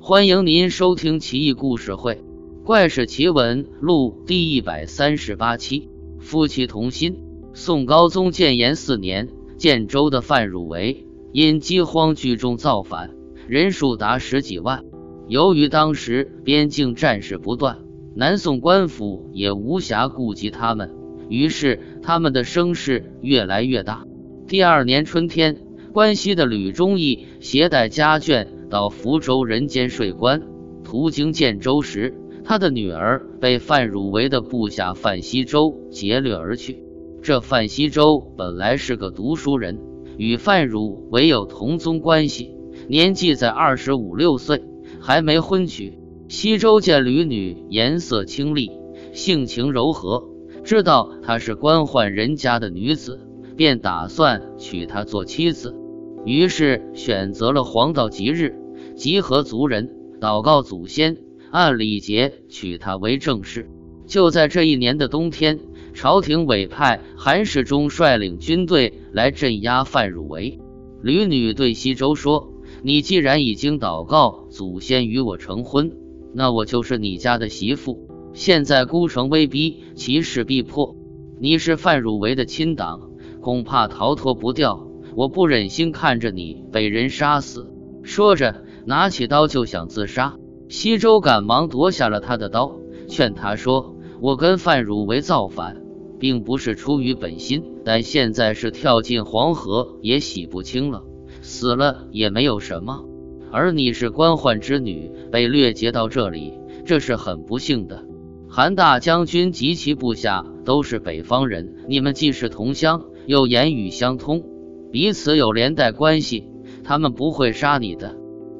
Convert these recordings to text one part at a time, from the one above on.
欢迎您收听《奇异故事会·怪事奇闻录》第一百三十八期。夫妻同心。宋高宗建炎四年，建州的范汝为因饥荒聚众造反，人数达十几万。由于当时边境战事不断，南宋官府也无暇顾及他们，于是他们的声势越来越大。第二年春天，关西的吕忠义携带家眷。到福州人间税关，途经建州时，他的女儿被范汝为的部下范希周劫掠而去。这范希周本来是个读书人，与范汝为有同宗关系，年纪在二十五六岁，还没婚娶。西周见吕女颜色清丽，性情柔和，知道她是官宦人家的女子，便打算娶她做妻子，于是选择了黄道吉日。集合族人，祷告祖先，按礼节娶她为正室。就在这一年的冬天，朝廷委派韩世忠率领军队来镇压范汝为。吕女对西周说：“你既然已经祷告祖先与我成婚，那我就是你家的媳妇。现在孤城威逼，其势必破。你是范汝为的亲党，恐怕逃脱不掉。我不忍心看着你被人杀死。”说着。拿起刀就想自杀，西周赶忙夺下了他的刀，劝他说：“我跟范汝为造反，并不是出于本心，但现在是跳进黄河也洗不清了，死了也没有什么。而你是官宦之女，被掠劫到这里，这是很不幸的。韩大将军及其部下都是北方人，你们既是同乡，又言语相通，彼此有连带关系，他们不会杀你的。”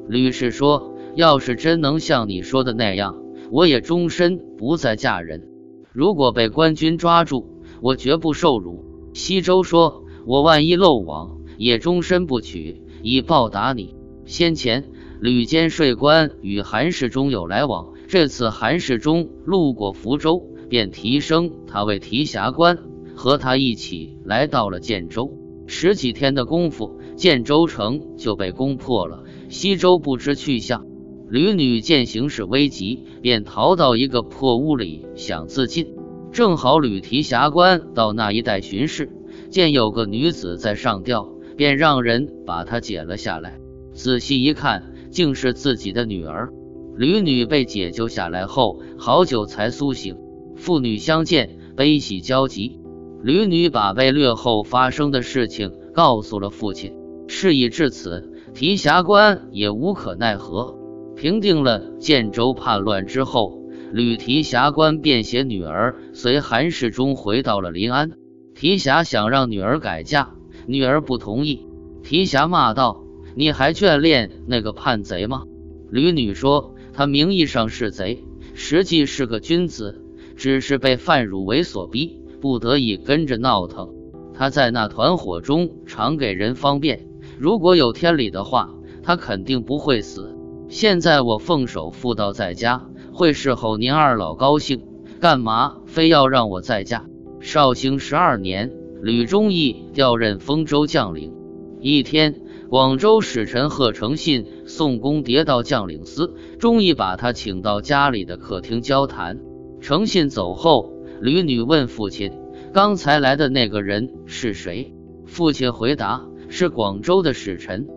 吕氏说：“要是真能像你说的那样，我也终身不再嫁人。如果被官军抓住，我绝不受辱。”西周说：“我万一漏网，也终身不娶，以报答你。”先前吕监税官与韩世忠有来往，这次韩世忠路过福州，便提升他为提辖官，和他一起来到了建州。十几天的功夫，建州城就被攻破了。西周不知去向，吕女见形势危急，便逃到一个破屋里想自尽。正好吕提辖官到那一带巡视，见有个女子在上吊，便让人把她解了下来。仔细一看，竟是自己的女儿。吕女被解救下来后，好久才苏醒。父女相见，悲喜交集。吕女把被掠后发生的事情告诉了父亲。事已至此。提辖官也无可奈何。平定了建州叛乱之后，吕提辖官便携女儿随韩世忠回到了临安。提辖想让女儿改嫁，女儿不同意。提辖骂道：“你还眷恋那个叛贼吗？”吕女说：“他名义上是贼，实际是个君子，只是被范汝为所逼，不得已跟着闹腾。他在那团伙中常给人方便。”如果有天理的话，他肯定不会死。现在我奉守妇道在家，会侍候您二老高兴，干嘛非要让我再嫁？绍兴十二年，吕忠义调任丰州将领。一天，广州使臣贺承信送公牒到将领司，忠义把他请到家里的客厅交谈。诚信走后，吕女问父亲：“刚才来的那个人是谁？”父亲回答。是广州的使臣，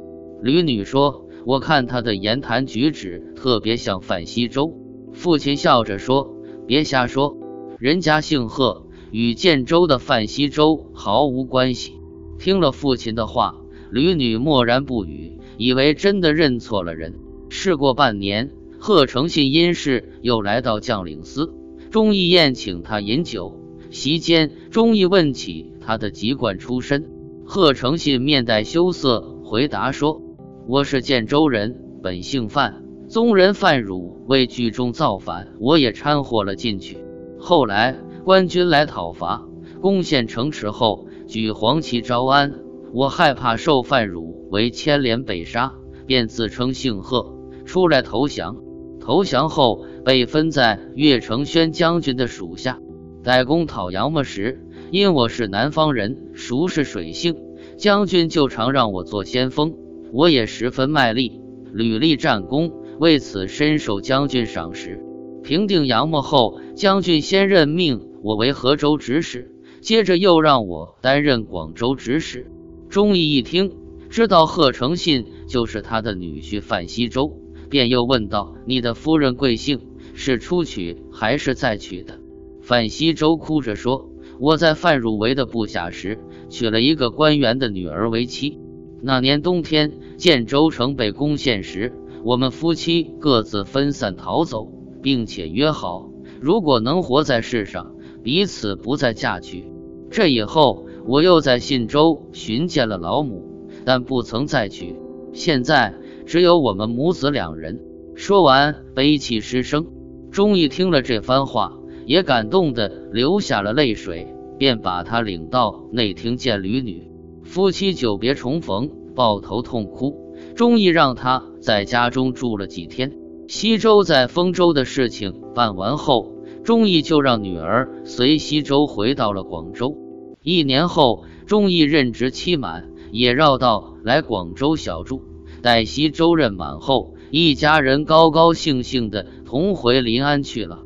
吕女说：“我看他的言谈举止特别像范西周。”父亲笑着说：“别瞎说，人家姓贺，与建州的范西周毫无关系。”听了父亲的话，吕女默然不语，以为真的认错了人。事过半年，贺承信因事又来到将领司，钟义宴请他饮酒。席间，钟义问起他的籍贯出身。贺承信面带羞涩回答说：“我是建州人，本姓范，宗人范汝为聚众造反，我也掺和了进去。后来官军来讨伐，攻陷城池后，举黄旗招安。我害怕受范汝为牵连被杀，便自称姓贺，出来投降。投降后被分在岳承轩将军的属下，在攻讨杨么时。”因我是南方人，熟识水性，将军就常让我做先锋，我也十分卖力，屡立战功，为此深受将军赏识。平定杨墨后，将军先任命我为河州执使，接着又让我担任广州执使。钟义一听，知道贺成信就是他的女婿范西周，便又问道：“你的夫人贵姓？是初娶还是再娶的？”范西周哭着说：“我在范汝为的部下时，娶了一个官员的女儿为妻。那年冬天，建州城被攻陷时，我们夫妻各自分散逃走。”并且约好，如果能活在世上，彼此不再嫁娶。这以后，我又在信州寻见了老母，但不曾再娶。现在只有我们母子两人。说完，悲泣失声。钟义听了这番话，也感动的流下了泪水，便把他领到内厅见吕女。夫妻久别重逢，抱头痛哭。钟义让他在家中住了几天。西周在丰州的事情办完后，钟义就让女儿随西周回到了广州。一年后，钟义任职期满，也绕道来广州小住。待西周任满后，一家人高高兴兴的同回临安去了。